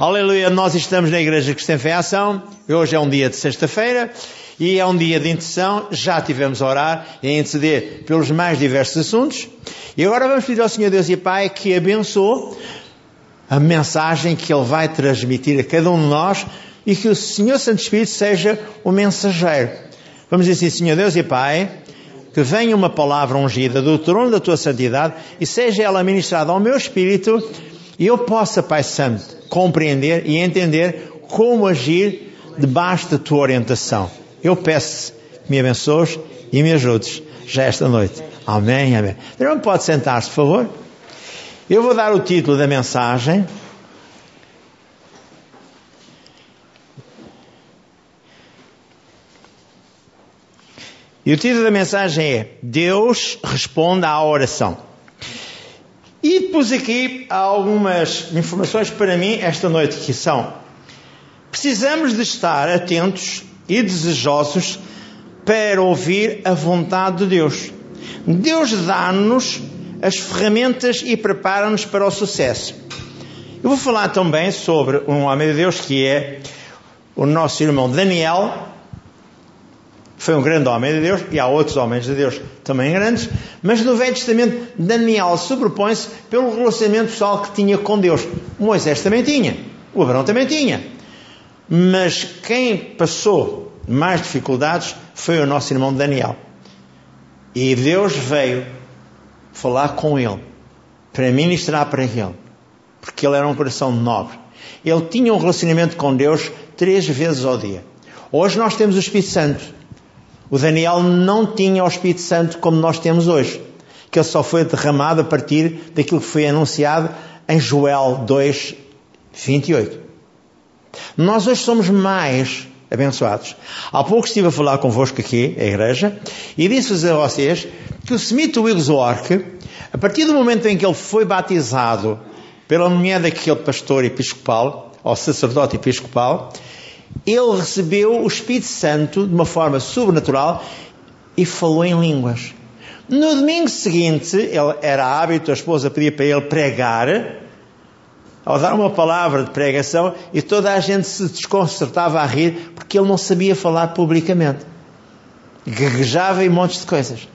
Aleluia, nós estamos na Igreja Cristã Fé Ação. Hoje é um dia de sexta-feira e é um dia de intercessão. Já tivemos a orar e a interceder pelos mais diversos assuntos. E agora vamos pedir ao Senhor Deus e Pai que abençoe a mensagem que Ele vai transmitir a cada um de nós e que o Senhor Santo Espírito seja o mensageiro. Vamos dizer assim, Senhor Deus e Pai, que venha uma palavra ungida do trono da Tua santidade e seja ela ministrada ao meu espírito eu possa, Pai Santo, compreender e entender como agir debaixo da tua orientação. Eu peço que me abençoes e me ajudes já esta noite. Amém, amém. Não pode sentar-se, por favor? Eu vou dar o título da mensagem. E o título da mensagem é Deus responde à oração. E pus aqui algumas informações para mim esta noite que são: precisamos de estar atentos e desejosos para ouvir a vontade de Deus. Deus dá-nos as ferramentas e prepara-nos para o sucesso. Eu vou falar também sobre um homem de Deus que é o nosso irmão Daniel, foi um grande homem de Deus, e há outros homens de Deus também grandes, mas no Velho Testamento Daniel sobrepõe-se pelo relacionamento pessoal que tinha com Deus. Moisés também tinha, o Abraão também tinha. Mas quem passou mais dificuldades foi o nosso irmão Daniel. E Deus veio falar com ele, para ministrar para ele, porque ele era um coração nobre. Ele tinha um relacionamento com Deus três vezes ao dia. Hoje nós temos o Espírito Santo. O Daniel não tinha o Espírito Santo como nós temos hoje, que ele só foi derramado a partir daquilo que foi anunciado em Joel 2, 28. Nós hoje somos mais abençoados. Há pouco estive a falar convosco aqui, a igreja, e disse-vos a vocês que o Smith Wigglesworth, a partir do momento em que ele foi batizado pela mulher daquele pastor episcopal, ou sacerdote episcopal, ele recebeu o Espírito Santo de uma forma sobrenatural e falou em línguas. No domingo seguinte, ele, era hábito, a esposa pedia para ele pregar, ao dar uma palavra de pregação, e toda a gente se desconcertava a rir porque ele não sabia falar publicamente. Gaguejava em montes de coisas.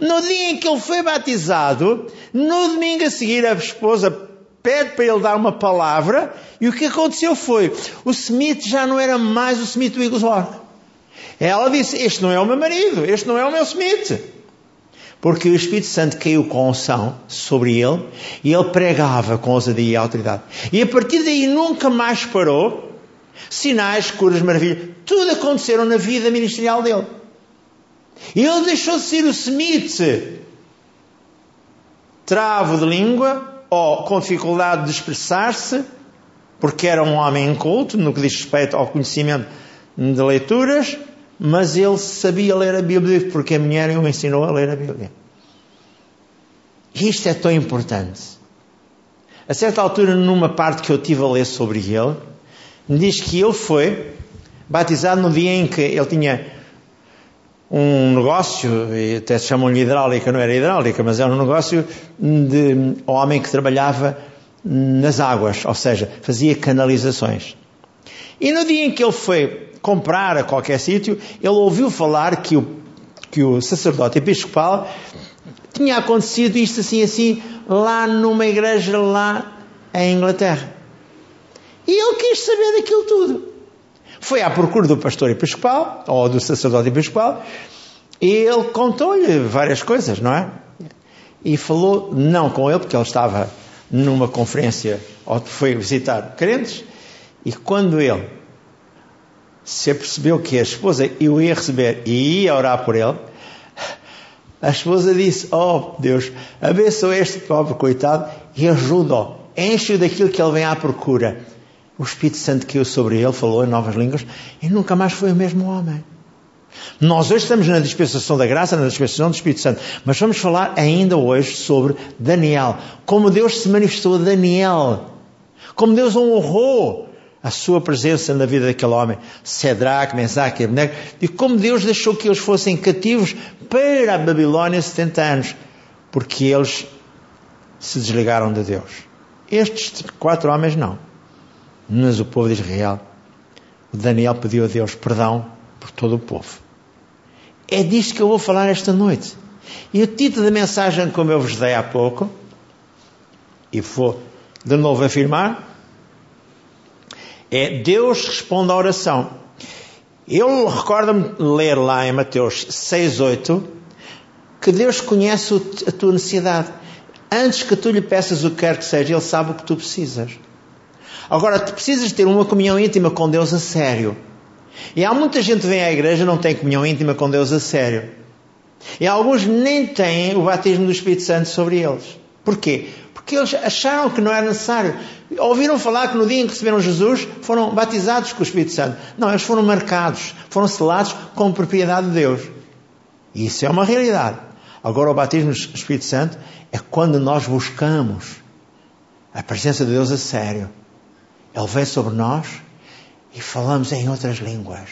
No dia em que ele foi batizado, no domingo a seguir, a esposa pede para ele dar uma palavra, e o que aconteceu foi, o Smith já não era mais o Smith Wigglesworth. Ela disse, este não é o meu marido, este não é o meu Smith. Porque o Espírito Santo caiu com unção sobre ele, e ele pregava com ousadia e autoridade. E a partir daí nunca mais parou, sinais, curas, maravilhas, tudo aconteceram na vida ministerial dele. Ele deixou de ser o Smith, travo de língua, ou com dificuldade de expressar-se, porque era um homem inculto no que diz respeito ao conhecimento de leituras, mas ele sabia ler a Bíblia porque a mulher o ensinou a ler a Bíblia. E isto é tão importante. A certa altura, numa parte que eu tive a ler sobre ele, diz que ele foi batizado no dia em que ele tinha um negócio, até se chamam-lhe hidráulica, não era hidráulica, mas era um negócio de um homem que trabalhava nas águas, ou seja, fazia canalizações. E no dia em que ele foi comprar a qualquer sítio, ele ouviu falar que o, que o sacerdote episcopal tinha acontecido isto assim assim lá numa igreja lá em Inglaterra. E ele quis saber daquilo tudo. Foi à procura do pastor episcopal, ou do sacerdote episcopal, e ele contou-lhe várias coisas, não é? E falou, não com ele, porque ele estava numa conferência, ou foi visitar crentes, e quando ele se apercebeu que a esposa o ia receber e ia orar por ele, a esposa disse: Oh Deus, abençoa este pobre coitado e ajuda-o, enche-o daquilo que ele vem à procura. O Espírito Santo caiu sobre ele, falou em novas línguas e nunca mais foi o mesmo homem. Nós hoje estamos na dispensação da graça, na dispensação do Espírito Santo, mas vamos falar ainda hoje sobre Daniel. Como Deus se manifestou a Daniel. Como Deus honrou a sua presença na vida daquele homem. Cedraque, Mesaque e. E como Deus deixou que eles fossem cativos para a Babilónia 70 anos. Porque eles se desligaram de Deus. Estes quatro homens não. Mas o povo de Israel, o Daniel pediu a Deus perdão por todo o povo. É disto que eu vou falar esta noite. E o título da mensagem, como eu vos dei há pouco, e vou de novo afirmar, é Deus responde à oração. Eu recordo-me ler lá em Mateus 6,8 que Deus conhece a tua necessidade. Antes que tu lhe peças o que quer que seja, Ele sabe o que tu precisas. Agora, tu precisas ter uma comunhão íntima com Deus a sério. E há muita gente que vem à igreja e não tem comunhão íntima com Deus a sério. E alguns nem têm o batismo do Espírito Santo sobre eles. Porquê? Porque eles acharam que não era necessário. Ouviram falar que no dia em que receberam Jesus foram batizados com o Espírito Santo. Não, eles foram marcados, foram selados com propriedade de Deus. E isso é uma realidade. Agora, o batismo do Espírito Santo é quando nós buscamos a presença de Deus a sério. Ele vem sobre nós e falamos em outras línguas.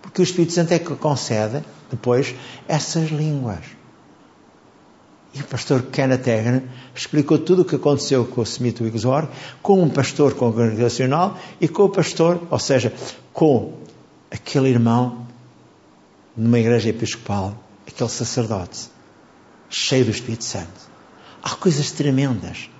Porque o Espírito Santo é que concede depois essas línguas. E o pastor Kenneth Hagen explicou tudo o que aconteceu com o Smith Wigglesworth, com um pastor congregacional e com o pastor, ou seja, com aquele irmão numa igreja episcopal, aquele sacerdote, cheio do Espírito Santo. Há coisas tremendas.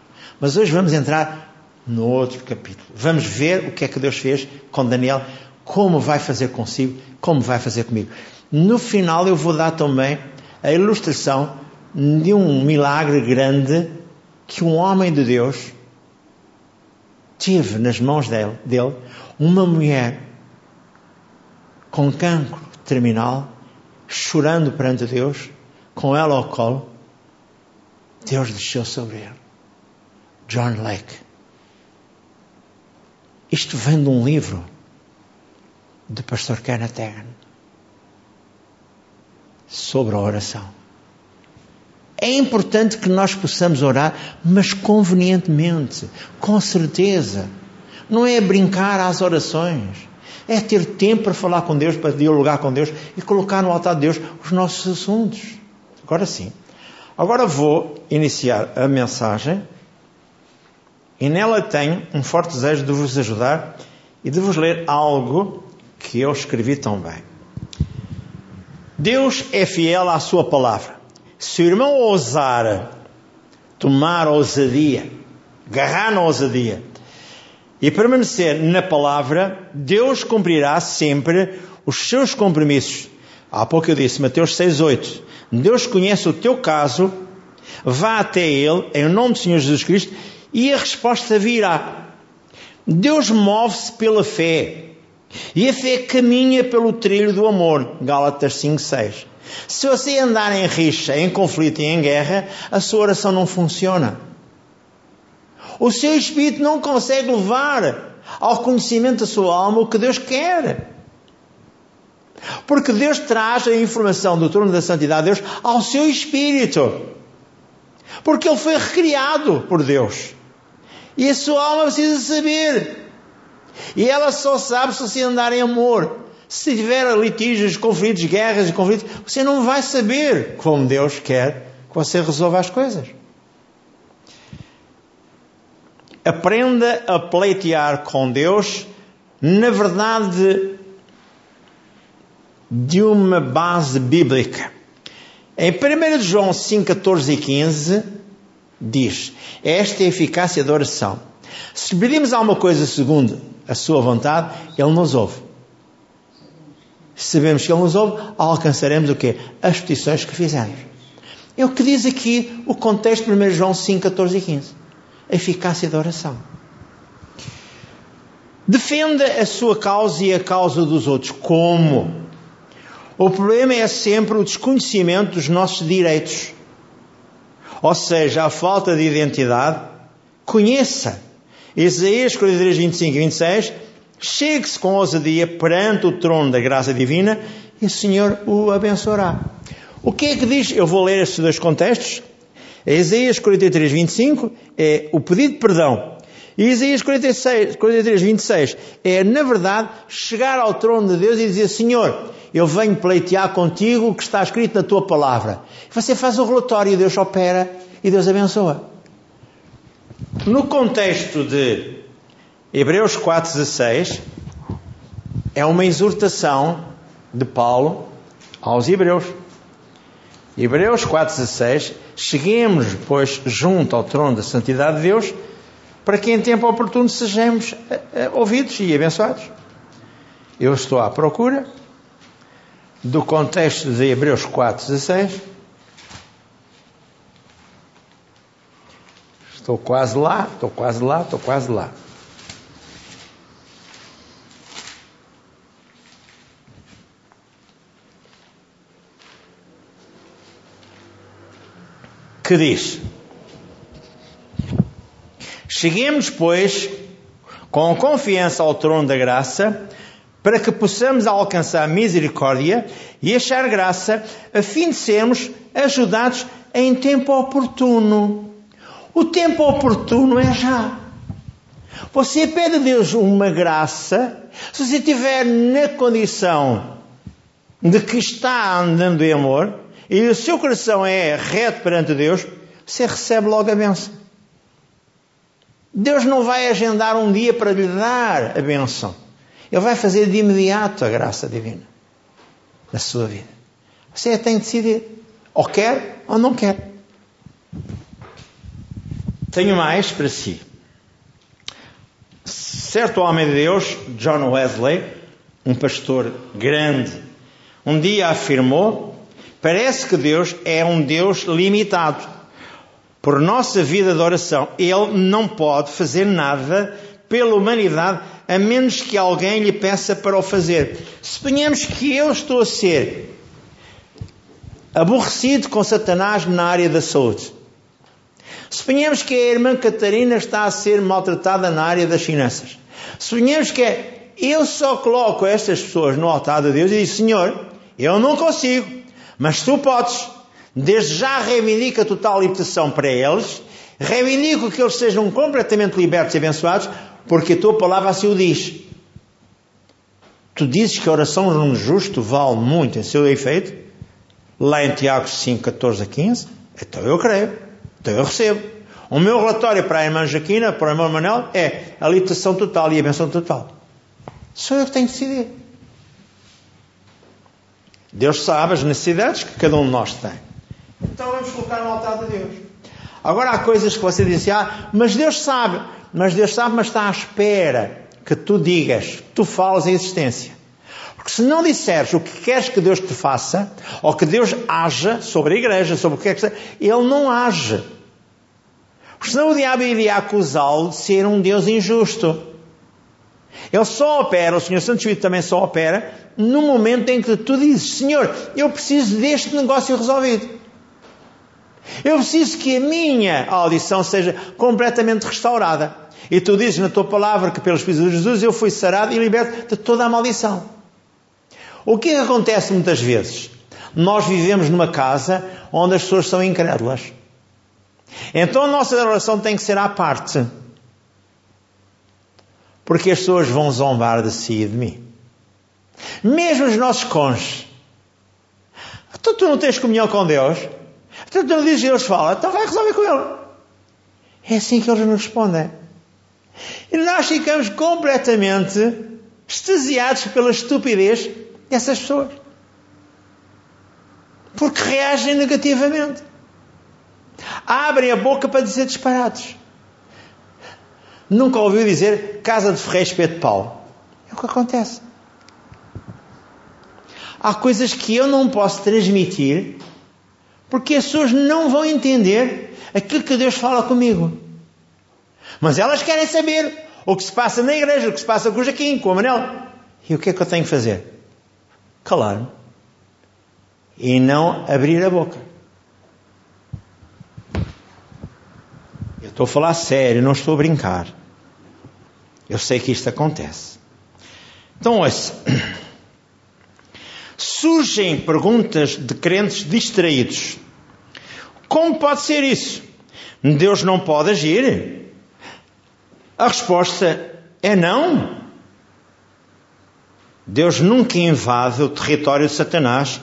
Mas hoje vamos entrar no outro capítulo. Vamos ver o que é que Deus fez com Daniel, como vai fazer consigo, como vai fazer comigo. No final eu vou dar também a ilustração de um milagre grande que um homem de Deus teve nas mãos dele, dele uma mulher com cancro terminal, chorando perante Deus, com ela ao colo, Deus desceu sobre ele. John Lake. Isto vem de um livro do pastor Kenneth Hagin sobre a oração. É importante que nós possamos orar, mas convenientemente, com certeza. Não é brincar às orações. É ter tempo para falar com Deus, para dialogar com Deus e colocar no altar de Deus os nossos assuntos. Agora sim. Agora vou iniciar a mensagem e nela tenho um forte desejo de vos ajudar e de vos ler algo que eu escrevi tão bem. Deus é fiel à sua palavra. Se o irmão ousar tomar ousadia, agarrar na ousadia e permanecer na palavra, Deus cumprirá sempre os seus compromissos. Há pouco eu disse, Mateus 6,8. Deus conhece o teu caso, vá até Ele, em nome do Senhor Jesus Cristo, e a resposta virá. Deus move-se pela fé. E a fé caminha pelo trilho do amor. Gálatas 5,6. Se você andar em rixa, em conflito e em guerra, a sua oração não funciona. O seu espírito não consegue levar ao conhecimento da sua alma o que Deus quer. Porque Deus traz a informação do trono da santidade de Deus ao seu espírito. Porque ele foi recriado por Deus. E a sua alma precisa saber. E ela só sabe se você andar em amor. Se tiver litígios, conflitos, guerras e conflitos, você não vai saber como Deus quer que você resolva as coisas. Aprenda a pleitear com Deus, na verdade, de uma base bíblica. Em 1 João 5, 14 e 15, diz: Esta é a eficácia da oração. Se pedimos alguma coisa segundo a sua vontade, Ele nos ouve. Se sabemos que Ele nos ouve, alcançaremos o quê? As petições que fizemos. É o que diz aqui o contexto de 1 João 5, 14 e 15. A eficácia da oração. Defenda a sua causa e a causa dos outros. Como? O problema é sempre o desconhecimento dos nossos direitos. Ou seja, a falta de identidade. Conheça. Isaías 43, 25 e 26 Chegue-se com ousadia perante o trono da graça divina e o Senhor o abençoará. O que é que diz? Eu vou ler estes dois contextos. Isaías 43, 25 é o pedido de perdão. E Isaías 46, 43, 26 é, na verdade, chegar ao trono de Deus e dizer: Senhor, eu venho pleitear contigo o que está escrito na tua palavra. Você faz o relatório, Deus opera e Deus abençoa. No contexto de Hebreus 4,16 é uma exortação de Paulo aos Hebreus. Hebreus 4,16 Cheguemos, pois, junto ao trono da santidade de Deus, para que em tempo oportuno sejamos eh, eh, ouvidos e abençoados. Eu estou à procura do contexto de Hebreus 4,16. Estou quase lá, estou quase lá, estou quase lá. Que diz: Cheguemos, pois, com confiança ao trono da graça, para que possamos alcançar misericórdia e achar graça, a fim de sermos ajudados em tempo oportuno. O tempo oportuno é já. Você pede a Deus uma graça, se você estiver na condição de que está andando em amor e o seu coração é reto perante Deus, você recebe logo a benção. Deus não vai agendar um dia para lhe dar a benção. Ele vai fazer de imediato a graça divina na sua vida. Você tem de decidir. Ou quer ou não quer. Tenho mais para si. Certo homem de Deus, John Wesley, um pastor grande, um dia afirmou: parece que Deus é um Deus limitado. Por nossa vida de oração, Ele não pode fazer nada pela humanidade a menos que alguém lhe peça para o fazer. Suponhamos que eu estou a ser aborrecido com Satanás na área da saúde. Suponhamos que a irmã Catarina está a ser maltratada na área das finanças. Suponhamos que eu só coloco estas pessoas no altar de Deus e digo: Senhor, eu não consigo, mas tu podes. Desde já reivindica total libertação para eles, reivindico que eles sejam completamente libertos e abençoados, porque a tua palavra assim o diz. Tu dizes que a oração de um justo vale muito em seu efeito, lá em Tiago 5, 14 a 15, então eu creio, então eu recebo. O meu relatório para a irmã Jaquina, para o irmão Manuel, é a libertação total e a benção total. Sou eu que tenho que decidir. Deus sabe as necessidades que cada um de nós tem. Então vamos colocar no altar de Deus. Agora há coisas que você diz assim, ah, mas Deus sabe. Mas Deus sabe, mas está à espera que tu digas, que tu fales a existência. Porque se não disseres o que queres que Deus te faça, ou que Deus haja sobre a igreja, sobre o que é que seja, Ele não age. Porque senão o diabo iria acusá-lo de ser um Deus injusto. Ele só opera, o Senhor Santo Espírito também só opera, no momento em que tu dizes, Senhor, eu preciso deste negócio resolvido. Eu preciso que a minha audição seja completamente restaurada. E tu dizes na tua palavra que pelos Espírito de Jesus eu fui sarado e liberto de toda a maldição. O que, que acontece muitas vezes? Nós vivemos numa casa onde as pessoas são incrédulas. Então a nossa oração tem que ser à parte. Porque as pessoas vão zombar de si e de mim. Mesmo os nossos cônjuges. Então tu não tens comunhão com Deus? Então tu não dizes Deus fala, então vai resolver com ele. É assim que eles nos respondem. E nós ficamos completamente extasiados pela estupidez dessas pessoas. Porque reagem negativamente. Abrem a boca para dizer disparados. Nunca ouviu dizer casa de ferreiro espeto de pau. É o que acontece. Há coisas que eu não posso transmitir porque as pessoas não vão entender aquilo que Deus fala comigo. Mas elas querem saber o que se passa na igreja, o que se passa com o Jaquim, com o Manel. E o que é que eu tenho que fazer? Calar-me. E não abrir a boca. Eu estou a falar sério, não estou a brincar. Eu sei que isto acontece. Então, ouça. Surgem perguntas de crentes distraídos. Como pode ser isso? Deus não pode agir? A resposta é não. Deus nunca invade o território de Satanás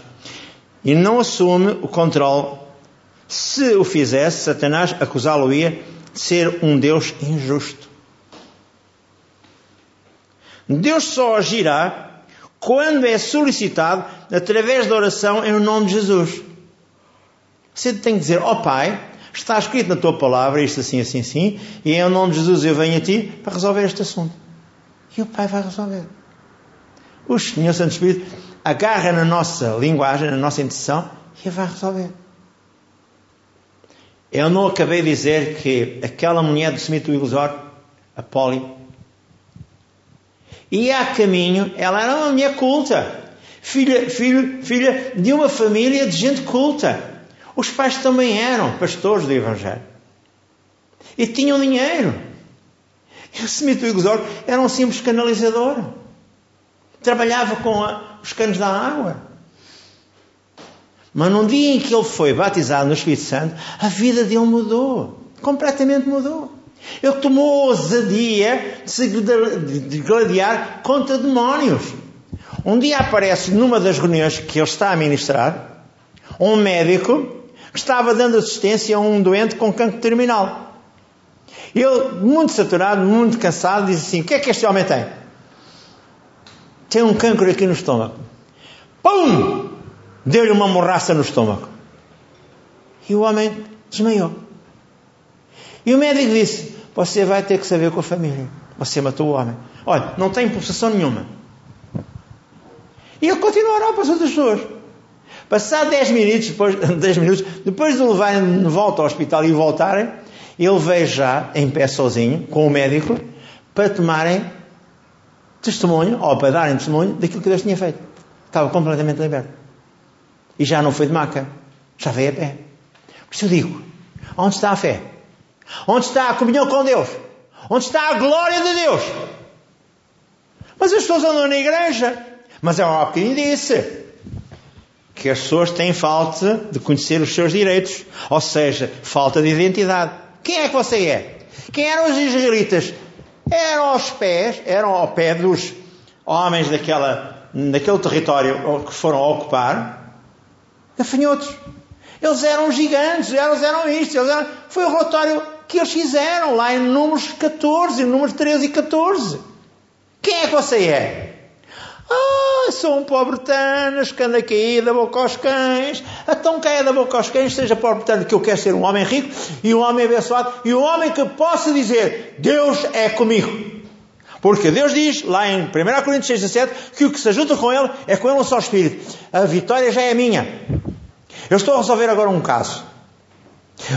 e não assume o controle. Se o fizesse, Satanás acusá-lo-ia de ser um Deus injusto. Deus só agirá quando é solicitado através da oração em nome de Jesus. Você tem que dizer, ó oh, Pai, está escrito na tua palavra isto assim, assim, assim, e em nome de Jesus eu venho a ti para resolver este assunto. E o Pai vai resolver. O Senhor Santo Espírito agarra na nossa linguagem, na nossa intenção, e vai resolver. Eu não acabei de dizer que aquela mulher do cemitério ilusório, a Polly, ia a caminho, ela era uma mulher culta, filha, filho, filha de uma família de gente culta. Os pais também eram pastores do Evangelho. E tinham dinheiro. E o cemitério ilusório era um simples canalizador. Trabalhava com a, os canos da água. Mas num dia em que ele foi batizado no Espírito Santo, a vida dele mudou. Completamente mudou. Ele tomou ousadia de se gladiar contra demónios. Um dia aparece numa das reuniões que ele está a ministrar, um médico que estava dando assistência a um doente com cancro terminal. Ele, muito saturado, muito cansado, diz assim: O que é que este homem tem? Tem um cancro aqui no estômago. Pum! Deu-lhe uma morraça no estômago. E o homem desmaiou. E o médico disse: Você vai ter que saber com a família. Você matou o homem. Olha, não tem possessão nenhuma. E ele continuou a orar para as outras pessoas. Passar 10 minutos, depois, 10 minutos, depois de levarem de volta ao hospital e voltarem, ele veio já em pé sozinho, com o médico, para tomarem testemunho, ou para darem testemunho daquilo que Deus tinha feito. Estava completamente liberto. E já não foi de maca, já veio a pé. Por isso eu digo: onde está a fé? Onde está a comunhão com Deus? Onde está a glória de Deus? Mas as pessoas andam na igreja. Mas é um bocadinho disse que as pessoas têm falta de conhecer os seus direitos, ou seja, falta de identidade. Quem é que você é? Quem eram os israelitas? Eram aos pés, eram ao pé dos homens daquela, daquele território que foram ocupar, gafanhotos. Eles eram gigantes, eles eram isto, eles eram... foi o relatório que eles fizeram lá em números 14, números 13 e 14. Quem é que você é? Ah, sou um pobre tanas que anda aqui da boca aos cães. Então caia é da boca aos cães, seja pobre tanto que eu quero ser um homem rico e um homem abençoado e um homem que possa dizer: Deus é comigo. Porque Deus diz, lá em 1 Coríntios 6, 17, que o que se ajuda com Ele é com Ele um só Espírito. A vitória já é minha. Eu estou a resolver agora um caso.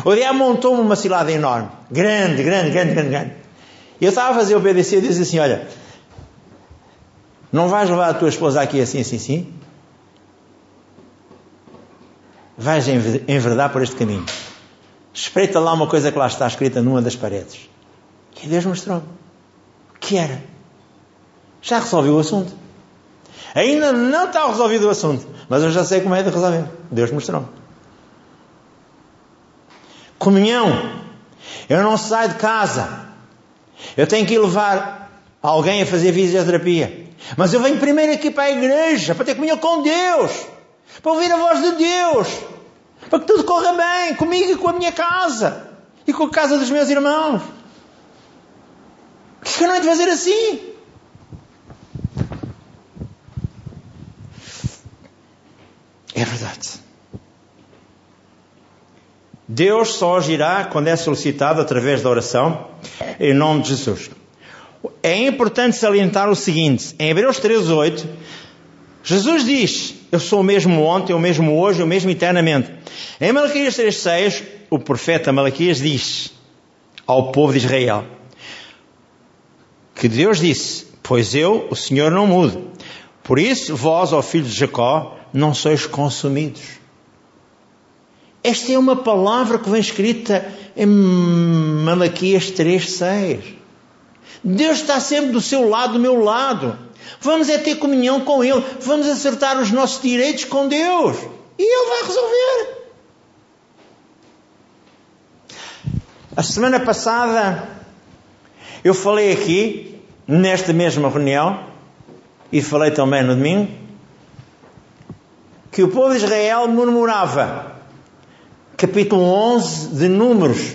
O diabo montou-me uma cilada enorme. Grande, grande, grande, grande, grande. Eu estava a fazer o BDC e disse assim: Olha, não vais levar a tua esposa aqui assim, assim, assim? Vais enverdar por este caminho. Espreita lá uma coisa que lá está escrita numa das paredes. E Deus mostrou-me. O que era? Já resolveu o assunto. Ainda não está resolvido o assunto. Mas eu já sei como é de resolver. Deus mostrou-me. Comunhão. Eu não saio de casa. Eu tenho que levar alguém a fazer fisioterapia. Mas eu venho primeiro aqui para a igreja, para ter comunhão com Deus, para ouvir a voz de Deus, para que tudo corra bem comigo e com a minha casa e com a casa dos meus irmãos. Por que eu não é de fazer assim? É verdade. Deus só agirá quando é solicitado através da oração em nome de Jesus. É importante salientar o seguinte: em Hebreus 13:8, Jesus diz: Eu sou o mesmo ontem, o mesmo hoje, o mesmo eternamente. Em Malaquias 3:6, o profeta Malaquias diz ao povo de Israel que Deus disse: Pois eu, o Senhor, não mudo. Por isso, vós, ó filhos de Jacó, não sois consumidos. Esta é uma palavra que vem escrita em Malaquias 3:6. Deus está sempre do seu lado, do meu lado. Vamos é ter comunhão com Ele. Vamos acertar os nossos direitos com Deus. E Ele vai resolver. A semana passada eu falei aqui, nesta mesma reunião, e falei também no domingo, que o povo de Israel murmurava. Capítulo 11 de Números.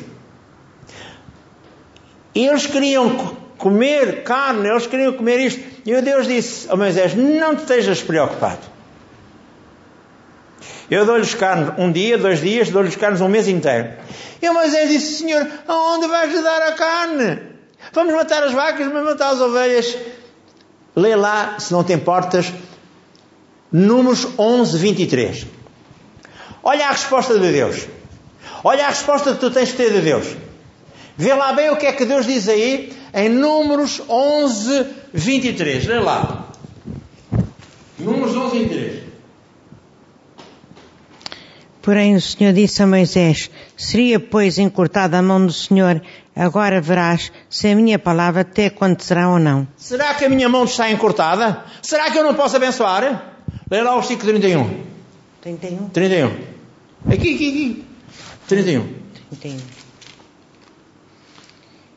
Eles queriam comer carne, eles queriam comer isto. E o Deus disse a Moisés: Não te estejas preocupado. Eu dou-lhes carne um dia, dois dias, dou-lhes carne um mês inteiro. E o Moisés disse: Senhor, aonde vais dar a carne? Vamos matar as vacas, vamos matar as ovelhas. Lê lá, se não te importas, Números 11, 23. Olha a resposta de Deus. Olha a resposta que tu tens que ter de Deus. Vê lá bem o que é que Deus diz aí em Números 11, 23. Lê lá. Números 11, 23. Porém o Senhor disse a Moisés, seria pois encurtada a mão do Senhor, agora verás se a minha palavra te acontecerá ou não. Será que a minha mão está encurtada? Será que eu não posso abençoar? Lê lá o versículo 31. 31? 31. Aqui, aqui, aqui. 31. 31.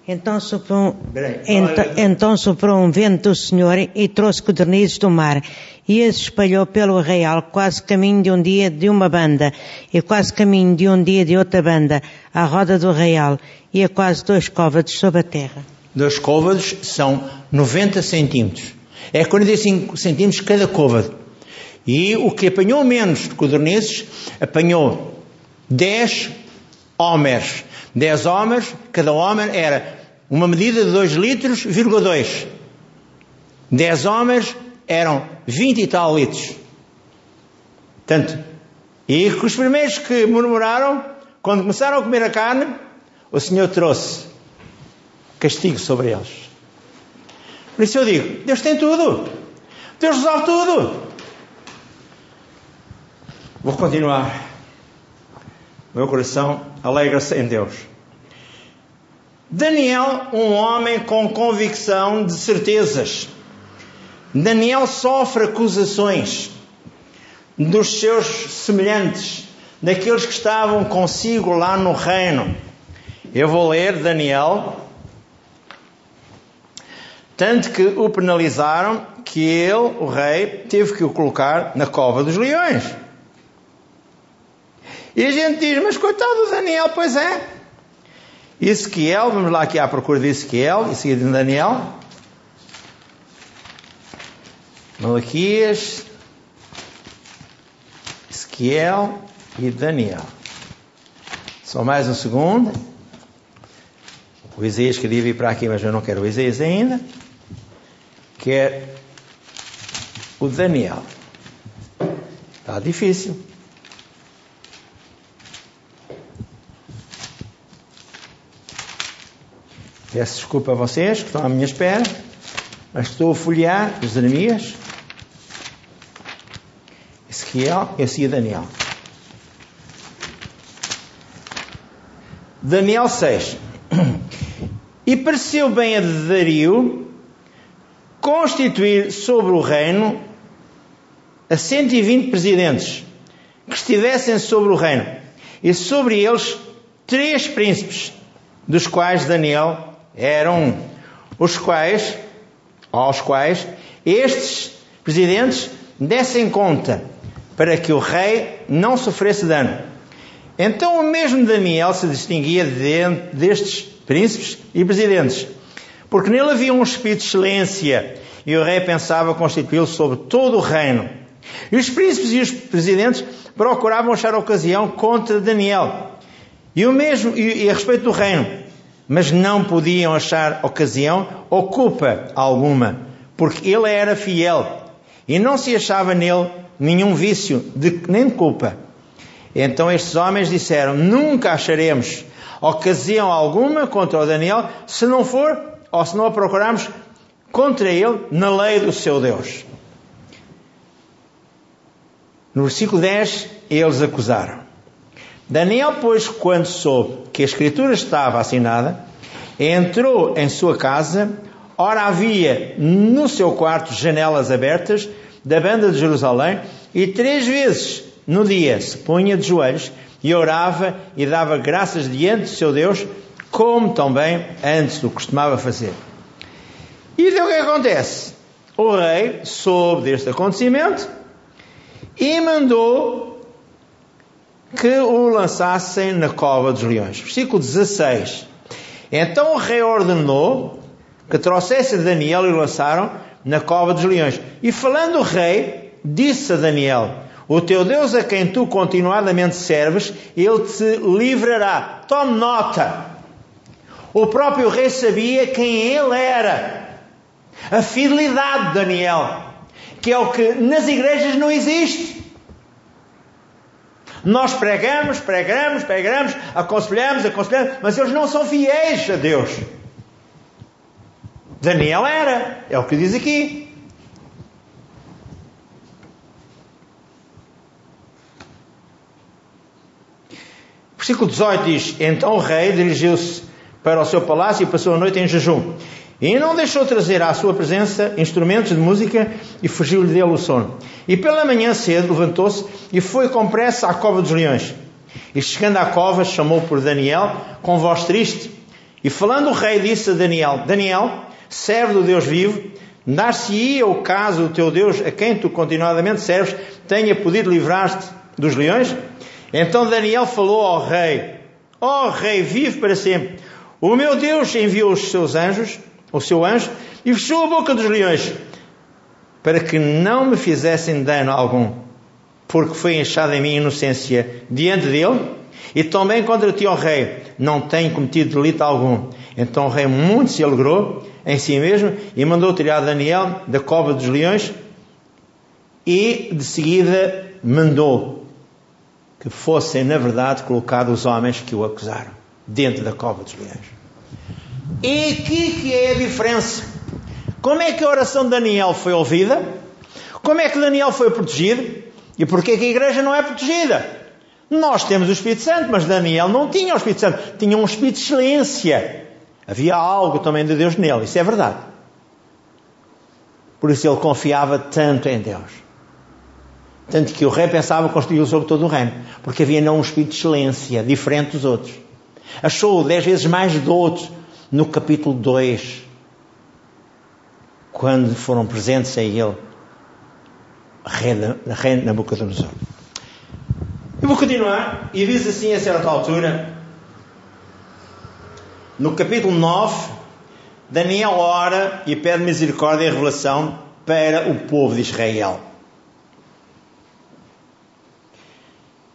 Então soprou, um, Peraí, então, então soprou um vento do Senhor e trouxe codornizes do mar e as espalhou pelo arraial quase caminho de um dia de uma banda e quase caminho de um dia de outra banda à roda do arraial e a quase dois côvados sobre a terra. Dois côvados são 90 centímetros. É 45 centímetros cada côvado. E o que apanhou menos de codornizes, apanhou 10 homens. 10 homens, cada homem era uma medida de 2 litros, vírgula 2. 10 homens eram 20 e tal litros. Portanto, e os primeiros que murmuraram, quando começaram a comer a carne, o Senhor trouxe castigo sobre eles. Por isso eu digo: Deus tem tudo. Deus resolve tudo. Vou continuar. Meu coração alegra-se em Deus. Daniel, um homem com convicção de certezas. Daniel sofre acusações dos seus semelhantes, daqueles que estavam consigo lá no reino. Eu vou ler Daniel. Tanto que o penalizaram que ele, o rei, teve que o colocar na cova dos leões. E a gente diz, mas coitado do Daniel, pois é. Ezequiel, vamos lá aqui à procura de Ezequiel, e seguida de Daniel. Malaquias, Ezequiel e Daniel. Só mais um segundo. O Isaías queria vir para aqui, mas eu não quero o Isaías ainda. Quer o Daniel. Está difícil. Peço desculpa a vocês que estão à minha espera, mas estou a folhear os enemias. Ezequiel assim Daniel. Daniel 6. E pareceu bem a Dario constituir sobre o reino a 120 presidentes que estivessem sobre o reino e sobre eles três príncipes, dos quais Daniel era um, os quais, aos quais estes presidentes dessem conta para que o rei não sofresse dano. Então o mesmo Daniel se distinguia de, destes príncipes e presidentes, porque nele havia um espírito de excelência e o rei pensava constituí-lo sobre todo o reino. E os príncipes e os presidentes procuravam achar ocasião contra Daniel. E o mesmo e, e a respeito do reino, mas não podiam achar ocasião ou culpa alguma, porque ele era fiel e não se achava nele nenhum vício de, nem de culpa. Então estes homens disseram: Nunca acharemos ocasião alguma contra o Daniel, se não for, ou se não a procurarmos contra ele na lei do seu Deus. No versículo 10, eles acusaram. Daniel, pois, quando soube que a escritura estava assinada, entrou em sua casa. Ora, havia no seu quarto janelas abertas da banda de Jerusalém, e três vezes no dia se punha de joelhos e orava e dava graças diante do seu Deus, como também antes o costumava fazer. E então o que acontece? O rei soube deste acontecimento e mandou que o lançassem na cova dos leões. Versículo 16. Então o rei ordenou que trouxessem Daniel e o lançaram na cova dos leões. E falando o rei, disse a Daniel: O teu Deus a quem tu continuadamente serves, ele te livrará. Tome nota. O próprio rei sabia quem ele era. A fidelidade de Daniel, que é o que nas igrejas não existe. Nós pregamos, pregamos, pregamos, aconselhamos, aconselhamos, mas eles não são fiéis a Deus. Daniel era, é o que diz aqui. Versículo 18 diz: Então o rei dirigiu-se para o seu palácio e passou a noite em jejum. E não deixou trazer à sua presença instrumentos de música e fugiu-lhe dele o sono. E pela manhã cedo levantou-se e foi com pressa à cova dos leões. E chegando à cova, chamou por Daniel com voz triste. E falando o rei, disse a Daniel: Daniel, servo do Deus vivo, dar-se-ia o caso o teu Deus, a quem tu continuadamente serves, tenha podido livrar-te dos leões? Então Daniel falou ao rei: Ó oh, rei, vive para sempre. O meu Deus enviou os seus anjos o seu anjo, e fechou a boca dos leões, para que não me fizessem dano algum, porque foi enxada em minha inocência diante dele, e também contra ti, ó rei, não tenho cometido delito algum. Então o rei muito se alegrou em si mesmo e mandou tirar Daniel da cova dos leões e de seguida mandou que fossem, na verdade, colocados os homens que o acusaram dentro da cova dos leões. E aqui que é a diferença. Como é que a oração de Daniel foi ouvida? Como é que Daniel foi protegido? E porquê que a igreja não é protegida? Nós temos o Espírito Santo, mas Daniel não tinha o Espírito Santo. Tinha um Espírito de excelência. Havia algo também de Deus nele. Isso é verdade. Por isso ele confiava tanto em Deus. Tanto que o rei pensava construí-lo sobre todo o reino. Porque havia não um espírito de excelência, diferente dos outros. Achou-o dez vezes mais doto no capítulo 2, quando foram presentes a ele rei Nabucodonosor. Eu vou continuar e diz assim a certa altura, no capítulo 9, Daniel ora e pede misericórdia e revelação para o povo de Israel.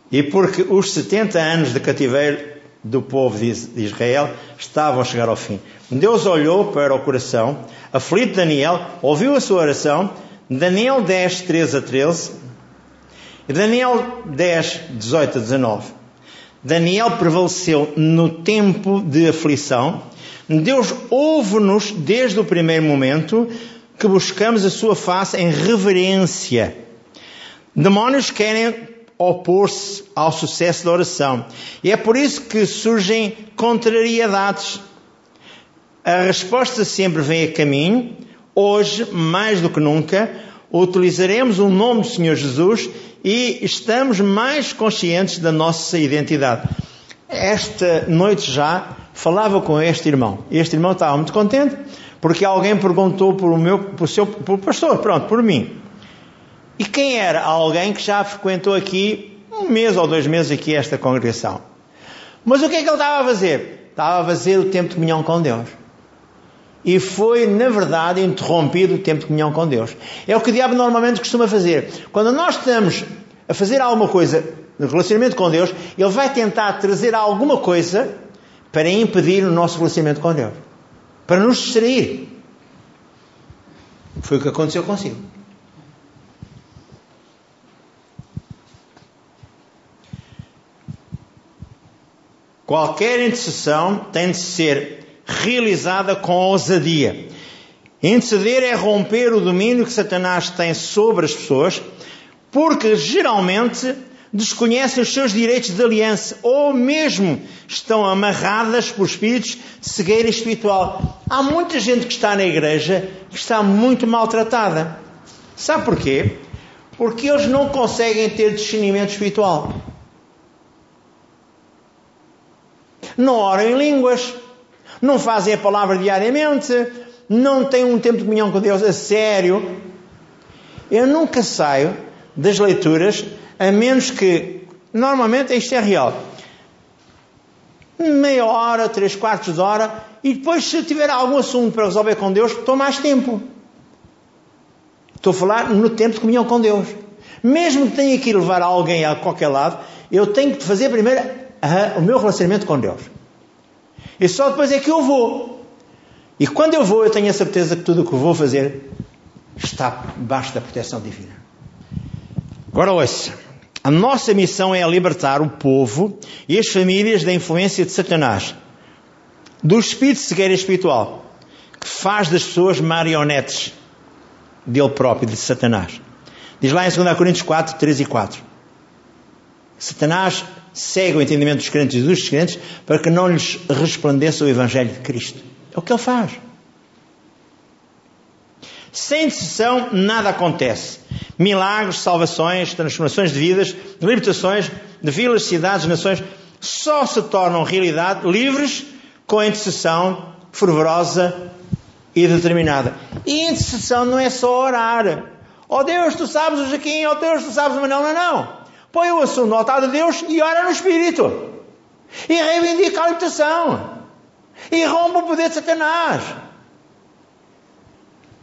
E porque os 70 anos de cativeiro do povo de Israel estavam a chegar ao fim. Deus olhou para o coração, aflito Daniel, ouviu a sua oração, Daniel 10, 13 a 13, e Daniel 10, 18 a 19. Daniel prevaleceu no tempo de aflição. Deus ouve-nos desde o primeiro momento que buscamos a sua face em reverência. Demónios querem opor-se ao sucesso da oração. E é por isso que surgem contrariedades. A resposta sempre vem a caminho. Hoje, mais do que nunca, utilizaremos o nome do Senhor Jesus e estamos mais conscientes da nossa identidade. Esta noite já falava com este irmão. Este irmão estava muito contente porque alguém perguntou por o meu, por seu, por pastor, pronto, por mim. E quem era? Alguém que já frequentou aqui um mês ou dois meses aqui esta congregação. Mas o que é que ele estava a fazer? Estava a fazer o tempo de comunhão com Deus. E foi, na verdade, interrompido o tempo de comunhão com Deus. É o que o diabo normalmente costuma fazer. Quando nós estamos a fazer alguma coisa no relacionamento com Deus, ele vai tentar trazer alguma coisa para impedir o nosso relacionamento com Deus. Para nos distrair. Foi o que aconteceu consigo. Qualquer intercessão tem de ser realizada com ousadia. Interceder é romper o domínio que Satanás tem sobre as pessoas, porque geralmente desconhecem os seus direitos de aliança ou mesmo estão amarradas por espíritos de cegueira espiritual. Há muita gente que está na igreja que está muito maltratada. Sabe porquê? Porque eles não conseguem ter discernimento espiritual. Não oram em línguas, não fazem a palavra diariamente, não têm um tempo de comunhão com Deus a sério. Eu nunca saio das leituras, a menos que, normalmente isto é real, meia hora, três quartos de hora, e depois, se tiver algum assunto para resolver com Deus, estou mais tempo. Estou a falar no tempo de comunhão com Deus. Mesmo que tenha que levar alguém a qualquer lado, eu tenho que fazer primeiro o meu relacionamento com Deus. E só depois é que eu vou. E quando eu vou, eu tenho a certeza que tudo o que vou fazer está debaixo da proteção divina. Agora ouça. A nossa missão é libertar o povo e as famílias da influência de Satanás, do espírito de cegueira espiritual, que faz das pessoas marionetes dele próprio, de Satanás. Diz lá em 2 Coríntios 4, 3 e 4. Satanás segue o entendimento dos crentes e dos descrentes para que não lhes resplandeça o Evangelho de Cristo. É o que ele faz. Sem decisão, nada acontece. Milagres, salvações, transformações de vidas, libertações de vilas, cidades, nações, só se tornam realidade livres com a intercessão fervorosa e determinada. E intercessão não é só orar. Oh Deus, tu sabes o Joaquim, oh Deus, tu sabes o Manuel. Não, não. Põe o assunto no altar de Deus e ora no Espírito. E reivindica a libertação. E rompe o poder de Satanás.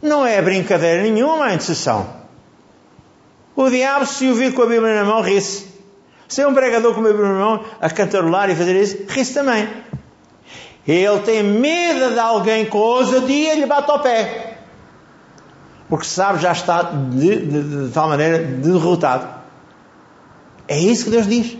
Não é brincadeira nenhuma a intercessão. O diabo, se o vir com a Bíblia na mão, ri-se. Se é um pregador com a Bíblia na mão a cantarolar e fazer isso, ri-se também. Ele tem medo de alguém com ousadia e lhe bate ao pé. Porque sabe, já está de, de, de tal maneira derrotado. É isso que Deus diz.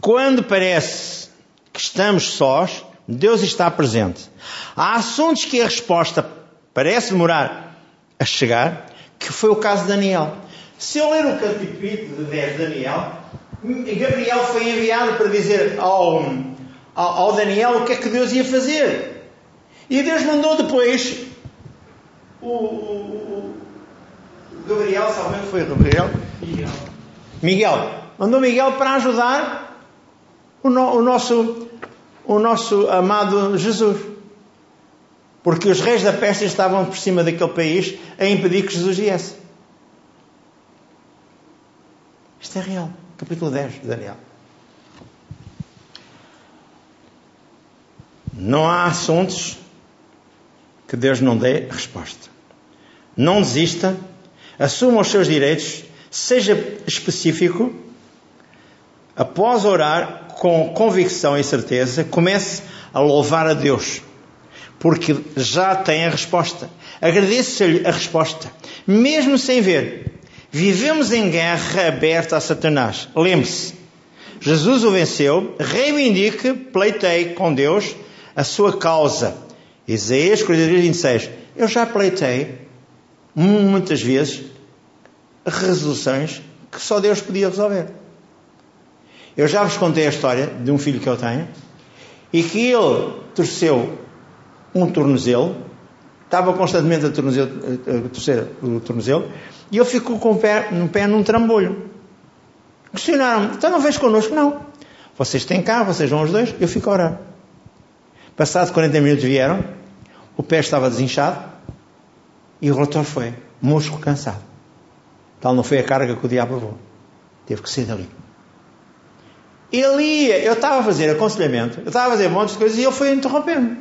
Quando parece que estamos sós, Deus está presente. Há assuntos que a resposta parece demorar a chegar, que foi o caso de Daniel. Se eu ler o capítulo de 10 de Daniel, Gabriel foi enviado para dizer ao, ao, ao Daniel o que é que Deus ia fazer. E Deus mandou depois o, o, Gabriel, salve foi Gabriel? Miguel. Miguel. Mandou Miguel para ajudar o, no, o, nosso, o nosso amado Jesus. Porque os reis da Pérsia estavam por cima daquele país a impedir que Jesus viesse. Isto é real capítulo 10 de Daniel. Não há assuntos que Deus não dê resposta. Não desista, assuma os seus direitos, seja específico. Após orar com convicção e certeza, comece a louvar a Deus, porque já tem a resposta. Agradeça-lhe a resposta, mesmo sem ver. Vivemos em guerra aberta a Satanás. Lembre-se, Jesus o venceu, reivindique, pleiteie com Deus a sua causa. Isaías 43, 26. Eu já pleitei muitas vezes resoluções que só Deus podia resolver. Eu já vos contei a história de um filho que eu tenho e que ele torceu um tornozelo, estava constantemente a, tornozelo, a torcer o tornozelo e ele ficou com o pé, no pé num trambolho. Questionaram-me, então não vês connosco? Não. Vocês têm cá, vocês vão os dois, eu fico a orar. Passados 40 minutos vieram, o pé estava desinchado e o relatório foi músculo cansado. Tal não foi a carga que o diabo levou. Teve que sair dali. Ele ia, eu estava a fazer aconselhamento, eu estava a fazer um monte de coisas e ele foi interrompendo.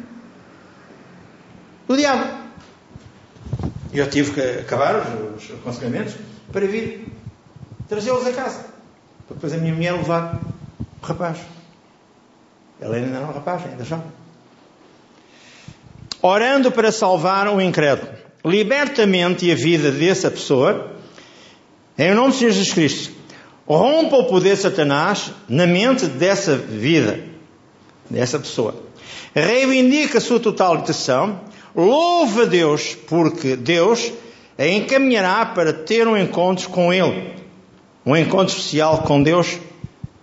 O diabo. E eu tive que acabar os, os aconselhamentos para vir trazê-los a casa. Para depois a minha mulher levar o rapaz. Ela ainda não é um rapaz, ainda jovem. Orando para salvar o incrédulo. Liberta a mente a vida dessa pessoa, em nome de Jesus Cristo. Rompa o poder de Satanás na mente dessa vida, dessa pessoa. Reivindica a sua total libertação Louva a Deus, porque Deus a encaminhará para ter um encontro com Ele. Um encontro especial com Deus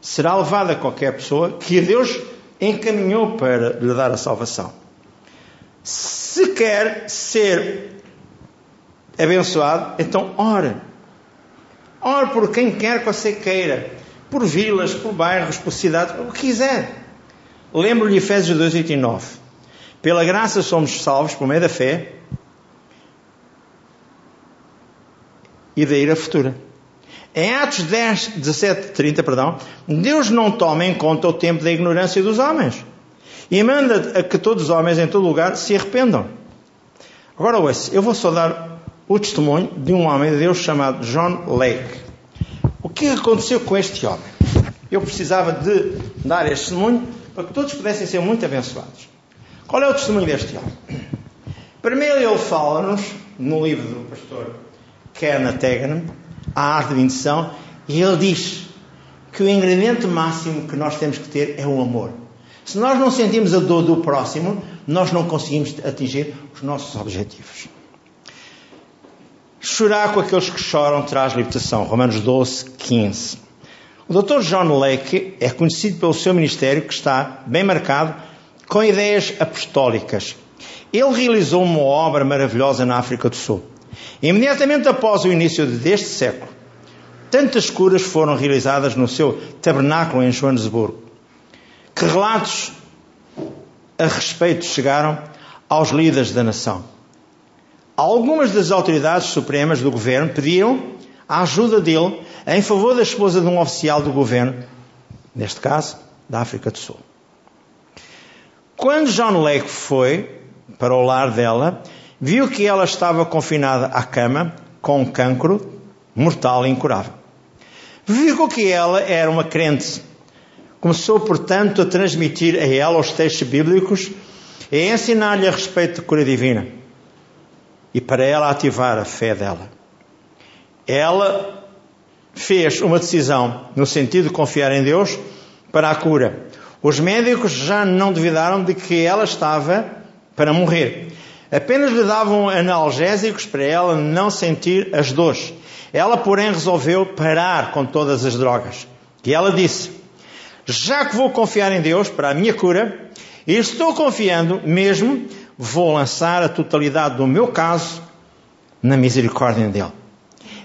será levado a qualquer pessoa que Deus encaminhou para lhe dar a salvação. Se quer ser abençoado, então ore. Ore por quem quer que você queira. Por vilas, por bairros, por cidades, o que quiser. Lembro-lhe Efésios 2, 8 e 9. Pela graça somos salvos por meio da fé e da ira futura. Em Atos 10, 17, 30, perdão, Deus não toma em conta o tempo da ignorância dos homens e manda a que todos os homens em todo lugar se arrependam. Agora ouça, eu vou só dar o testemunho de um homem de Deus chamado John Lake. O que aconteceu com este homem? Eu precisava de dar este testemunho para que todos pudessem ser muito abençoados. Qual é o testemunho deste homem? Primeiro ele fala-nos, no livro do pastor Kenneth Tegan, A Arte de Bendição, e ele diz que o ingrediente máximo que nós temos que ter é o amor. Se nós não sentimos a dor do próximo, nós não conseguimos atingir os nossos objetivos. Chorar com aqueles que choram traz libertação. Romanos 12, 15. O Dr. John Lake é conhecido pelo seu ministério que está bem marcado com ideias apostólicas. Ele realizou uma obra maravilhosa na África do Sul. Imediatamente após o início deste século, tantas curas foram realizadas no seu tabernáculo em Joanesburgo, que relatos a respeito chegaram aos líderes da nação. Algumas das autoridades supremas do governo pediram a ajuda dele em favor da esposa de um oficial do governo, neste caso, da África do Sul. Quando John Lake foi para o lar dela, viu que ela estava confinada à cama com um cancro mortal e incurável. Viu que ela era uma crente. Começou, portanto, a transmitir a ela os textos bíblicos e a ensinar-lhe a respeito da cura divina. E para ela ativar a fé dela. Ela fez uma decisão no sentido de confiar em Deus para a cura. Os médicos já não duvidaram de que ela estava para morrer. Apenas lhe davam analgésicos para ela não sentir as dores. Ela, porém, resolveu parar com todas as drogas. E ela disse: Já que vou confiar em Deus para a minha cura, estou confiando mesmo, vou lançar a totalidade do meu caso na misericórdia dele.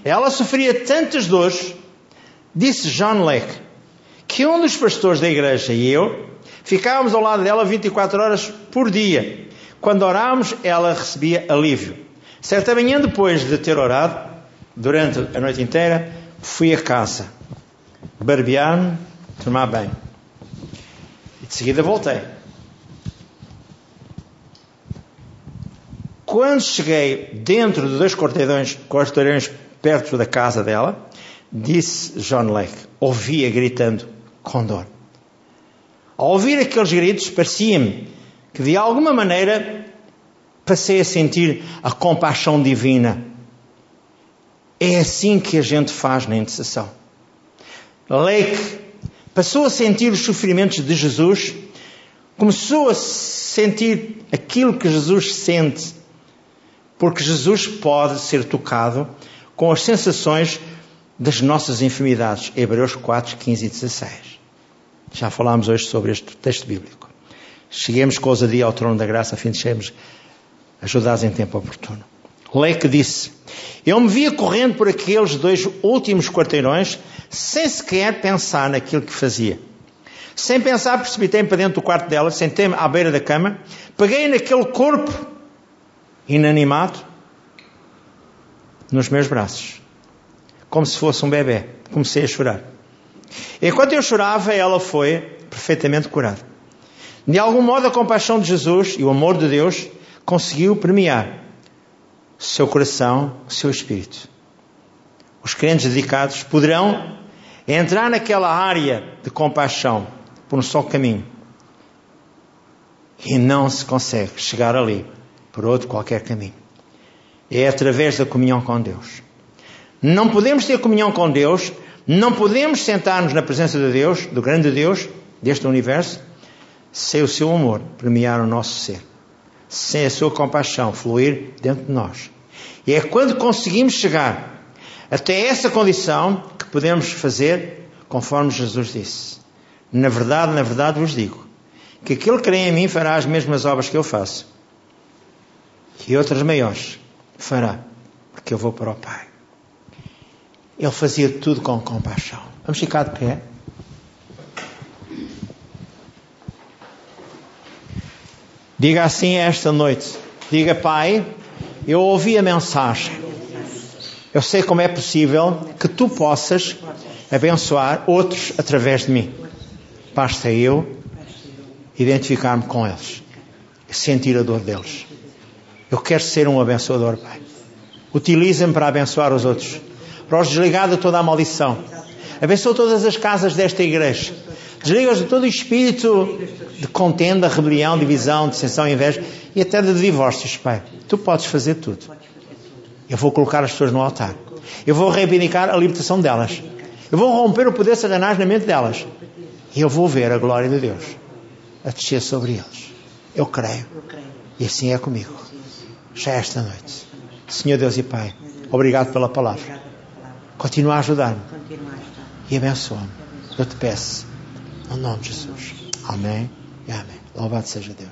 Ela sofria tantas dores, disse John Lake, que um dos pastores da igreja e eu ficávamos ao lado dela 24 horas por dia. Quando orávamos, ela recebia alívio. Certa manhã, depois de ter orado, durante a noite inteira, fui a casa, barbear-me, tomar banho. E de seguida voltei. Quando cheguei dentro de dois quarteirões, quarteirões perto da casa dela, disse John Lake, ouvia gritando com dor. Ao ouvir aqueles gritos, parecia-me que de alguma maneira passei a sentir a compaixão divina. É assim que a gente faz na intercessão. Lake passou a sentir os sofrimentos de Jesus, começou a sentir aquilo que Jesus sente, porque Jesus pode ser tocado com as sensações das nossas enfermidades. Hebreus 4, 15 e 16. Já falámos hoje sobre este texto bíblico. Cheguemos com ousadia ao trono da graça a fim de sermos ajudados em tempo oportuno. Leque disse: Eu me via correndo por aqueles dois últimos quarteirões sem sequer pensar naquilo que fazia. Sem pensar, precipitei-me para dentro do quarto dela, sentei-me à beira da cama, peguei naquele corpo inanimado nos meus braços, como se fosse um bebê. Comecei a chorar. Enquanto eu chorava, ela foi perfeitamente curada. De algum modo, a compaixão de Jesus e o amor de Deus conseguiu premiar seu coração, seu espírito. Os crentes dedicados poderão entrar naquela área de compaixão por um só caminho e não se consegue chegar ali por outro qualquer caminho é através da comunhão com Deus. Não podemos ter comunhão com Deus, não podemos sentar-nos na presença de Deus, do grande Deus deste universo, sem o seu amor premiar o nosso ser, sem a sua compaixão fluir dentro de nós. E é quando conseguimos chegar até essa condição que podemos fazer conforme Jesus disse. Na verdade, na verdade vos digo que aquele que crê em mim fará as mesmas obras que eu faço e outras maiores fará, porque eu vou para o Pai. Ele fazia tudo com compaixão. Vamos ficar de pé. Diga assim esta noite: Diga, Pai, eu ouvi a mensagem. Eu sei como é possível que tu possas abençoar outros através de mim. Basta eu identificar-me com eles, sentir a dor deles. Eu quero ser um abençoador, Pai. Utiliza-me para abençoar os outros, para os desligar de toda a maldição. Abençoa todas as casas desta igreja. Desliga-os de todo o espírito de contenda, rebelião, divisão, dissensão, inveja e até de divórcios, Pai. Tu podes fazer tudo. Eu vou colocar as pessoas no altar. Eu vou reivindicar a libertação delas. Eu vou romper o poder de Satanás na mente delas. E eu vou ver a glória de Deus a descer sobre eles. Eu creio. E assim é comigo. Já é esta noite. Senhor Deus e Pai, obrigado pela palavra. Continua a ajudar-me. E abençoa-me. Eu te peço. No nome de Jesus. Amém e amém. Louvado seja Deus.